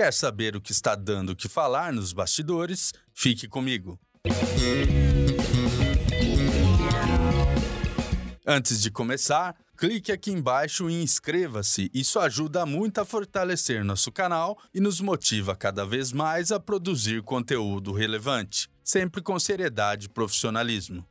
Quer saber o que está dando o que falar nos bastidores? Fique comigo. Antes de começar, clique aqui embaixo e inscreva-se. Isso ajuda muito a fortalecer nosso canal e nos motiva cada vez mais a produzir conteúdo relevante, sempre com seriedade e profissionalismo.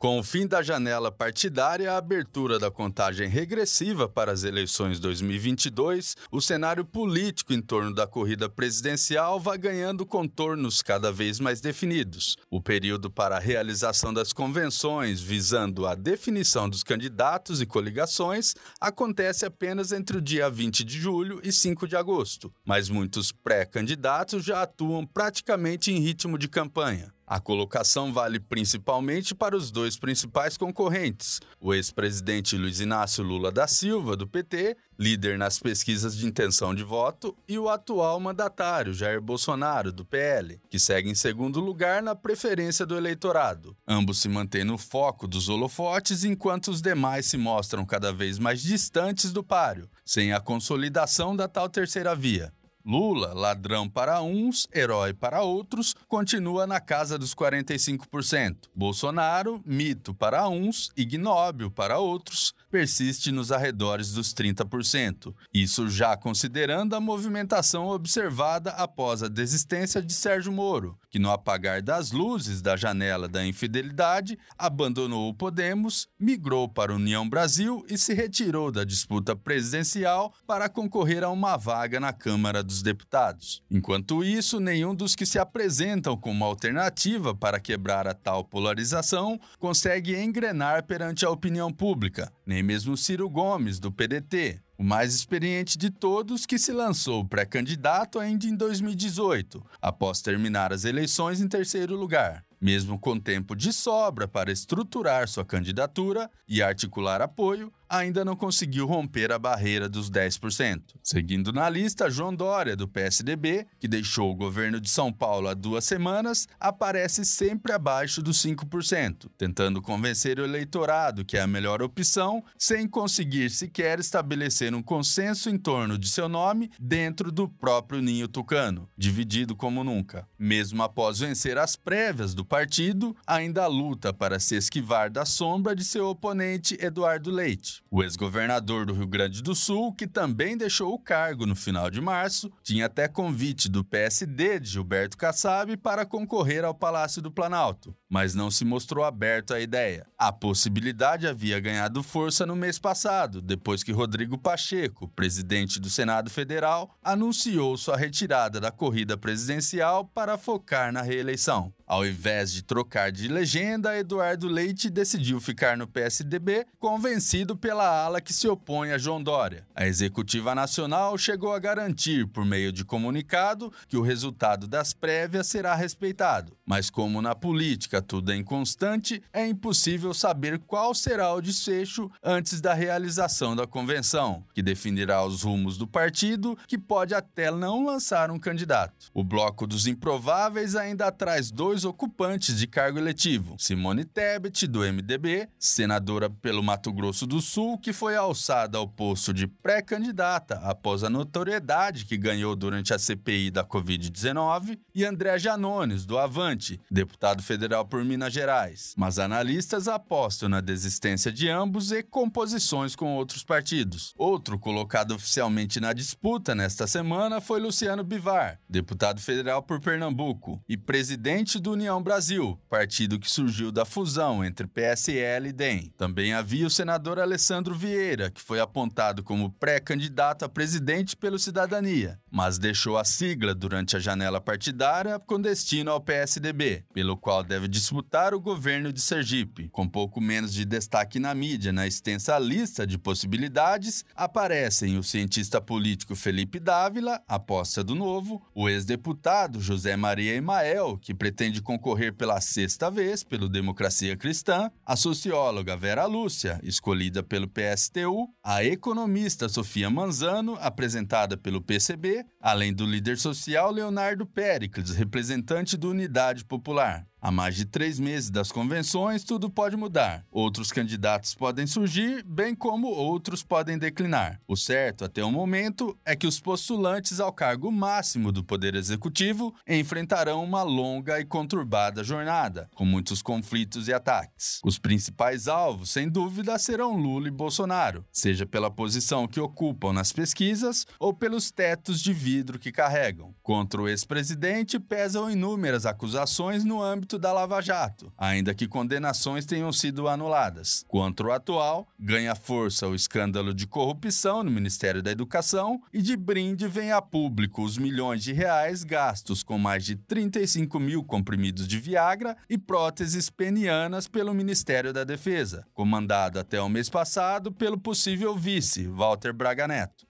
Com o fim da janela partidária a abertura da contagem regressiva para as eleições 2022, o cenário político em torno da corrida presidencial vai ganhando contornos cada vez mais definidos. O período para a realização das convenções visando a definição dos candidatos e coligações acontece apenas entre o dia 20 de julho e 5 de agosto, mas muitos pré-candidatos já atuam praticamente em ritmo de campanha. A colocação vale principalmente para os dois principais concorrentes, o ex-presidente Luiz Inácio Lula da Silva, do PT, líder nas pesquisas de intenção de voto, e o atual mandatário Jair Bolsonaro, do PL, que segue em segundo lugar na preferência do eleitorado. Ambos se mantêm no foco dos holofotes, enquanto os demais se mostram cada vez mais distantes do páreo, sem a consolidação da tal terceira via. Lula, ladrão para uns, herói para outros, continua na casa dos 45%. Bolsonaro, mito para uns, ignóbil para outros, persiste nos arredores dos 30%. Isso já considerando a movimentação observada após a desistência de Sérgio Moro, que no apagar das luzes da janela da infidelidade abandonou o Podemos, migrou para a União Brasil e se retirou da disputa presidencial para concorrer a uma vaga na Câmara dos Deputados. Enquanto isso, nenhum dos que se apresentam como alternativa para quebrar a tal polarização consegue engrenar perante a opinião pública, nem mesmo Ciro Gomes, do PDT, o mais experiente de todos que se lançou pré-candidato ainda em 2018, após terminar as eleições em terceiro lugar. Mesmo com tempo de sobra para estruturar sua candidatura e articular apoio, ainda não conseguiu romper a barreira dos 10%. Seguindo na lista, João Dória, do PSDB, que deixou o governo de São Paulo há duas semanas, aparece sempre abaixo dos 5%, tentando convencer o eleitorado que é a melhor opção, sem conseguir sequer estabelecer um consenso em torno de seu nome dentro do próprio ninho tucano, dividido como nunca. Mesmo após vencer as prévias do partido, ainda luta para se esquivar da sombra de seu oponente Eduardo Leite. O ex-governador do Rio Grande do Sul, que também deixou o cargo no final de março, tinha até convite do PSD de Gilberto Kassab para concorrer ao Palácio do Planalto, mas não se mostrou aberto à ideia. A possibilidade havia ganhado força no mês passado, depois que Rodrigo Pacheco, presidente do Senado Federal, anunciou sua retirada da corrida presidencial para focar na reeleição. Ao invés de trocar de legenda, Eduardo Leite decidiu ficar no PSDB, convencido pela ala que se opõe a João Dória. A executiva nacional chegou a garantir, por meio de comunicado, que o resultado das prévias será respeitado. Mas, como na política tudo é inconstante, é impossível saber qual será o desfecho antes da realização da convenção, que definirá os rumos do partido, que pode até não lançar um candidato. O bloco dos improváveis ainda traz dois ocupantes de cargo eletivo: Simone Tebet, do MDB, senadora pelo Mato Grosso do Sul, que foi alçada ao posto de pré-candidata após a notoriedade que ganhou durante a CPI da Covid-19, e André Janones, do Avante, deputado federal por Minas Gerais. Mas analistas apostam na desistência de ambos e composições com outros partidos. Outro colocado oficialmente na disputa nesta semana foi Luciano Bivar, deputado federal por Pernambuco e presidente do União Brasil, partido que surgiu da fusão entre PSL e DEM. Também havia o senador Alessandro Vieira, que foi apontado como pré-candidato a presidente pelo Cidadania, mas deixou a sigla durante a janela partidária com destino ao PSDB, pelo qual deve disputar o governo de Sergipe. Com pouco menos de destaque na mídia na extensa lista de possibilidades, aparecem o cientista político Felipe Dávila, aposta do Novo, o ex-deputado José Maria Emael, que pretende concorrer pela sexta vez pelo Democracia Cristã, a socióloga Vera Lúcia, escolhida pelo PSTU, a economista Sofia Manzano, apresentada pelo PCB, além do líder social Leonardo Pericles, representante do Unidade Popular. Há mais de três meses das convenções, tudo pode mudar. Outros candidatos podem surgir, bem como outros podem declinar. O certo, até o momento, é que os postulantes ao cargo máximo do Poder Executivo enfrentarão uma longa e conturbada jornada, com muitos conflitos e ataques. Os principais alvos, sem dúvida, serão Lula e Bolsonaro, seja pela posição que ocupam nas pesquisas ou pelos tetos de vidro que carregam. Contra o ex-presidente pesam inúmeras acusações no âmbito da Lava Jato, ainda que condenações tenham sido anuladas. Quanto ao atual, ganha força o escândalo de corrupção no Ministério da Educação e de brinde vem a público os milhões de reais gastos com mais de 35 mil comprimidos de Viagra e próteses penianas pelo Ministério da Defesa, comandado até o mês passado pelo possível vice, Walter Braga Neto.